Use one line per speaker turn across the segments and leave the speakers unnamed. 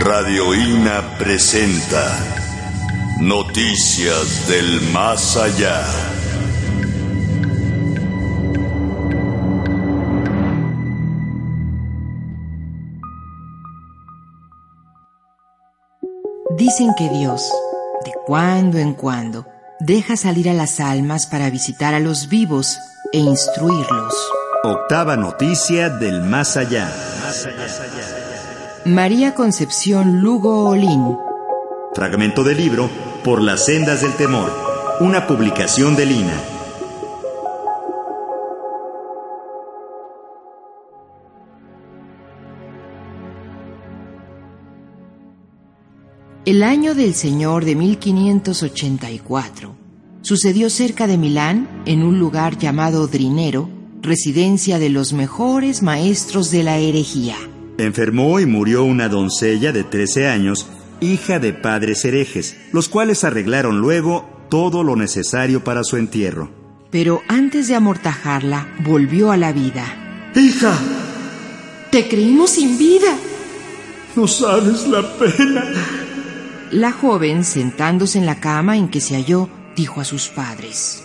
Radio INA presenta Noticias del Más Allá.
Dicen que Dios, de cuando en cuando, deja salir a las almas para visitar a los vivos e instruirlos.
Octava noticia del Más Allá.
María Concepción Lugo Olín.
Fragmento del libro Por las sendas del temor, una publicación de Lina.
El año del Señor de 1584 sucedió cerca de Milán, en un lugar llamado Drinero, residencia de los mejores maestros de la herejía.
Enfermó y murió una doncella de 13 años, hija de padres herejes, los cuales arreglaron luego todo lo necesario para su entierro.
Pero antes de amortajarla, volvió a la vida.
Hija,
Te creímos sin vida.
no sabes la pena.
La joven, sentándose en la cama en que se halló, dijo a sus padres.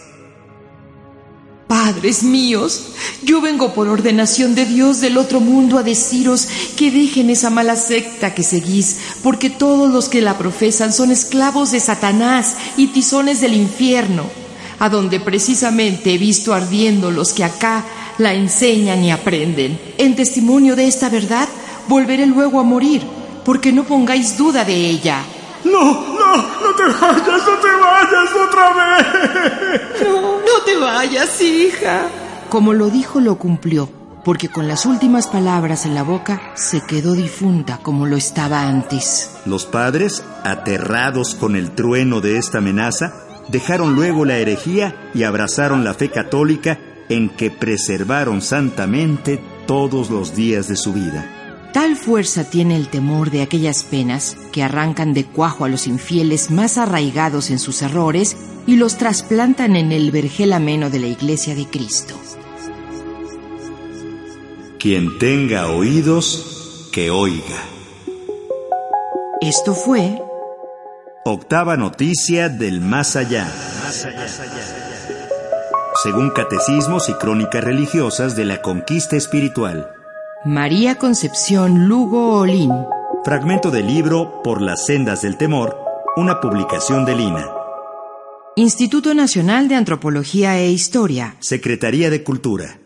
Padres míos, yo vengo por ordenación de Dios del otro mundo a deciros que dejen esa mala secta que seguís, porque todos los que la profesan son esclavos de Satanás y tizones del infierno, a donde precisamente he visto ardiendo los que acá la enseñan y aprenden. En testimonio de esta verdad, volveré luego a morir, porque no pongáis duda de ella.
No, no, no te vayas, no te vayas otra vez.
Vayas, hija. Como lo dijo, lo cumplió, porque con las últimas palabras en la boca se quedó difunta como lo estaba antes.
Los padres, aterrados con el trueno de esta amenaza, dejaron luego la herejía y abrazaron la fe católica en que preservaron santamente todos los días de su vida.
Tal fuerza tiene el temor de aquellas penas que arrancan de cuajo a los infieles más arraigados en sus errores y los trasplantan en el vergel ameno de la Iglesia de Cristo.
Quien tenga oídos, que oiga.
Esto fue
Octava noticia del más allá. Según catecismos y crónicas religiosas de la conquista espiritual.
María Concepción Lugo Olín.
Fragmento del libro Por las sendas del temor, una publicación de Lina.
Instituto Nacional de Antropología e Historia.
Secretaría de Cultura.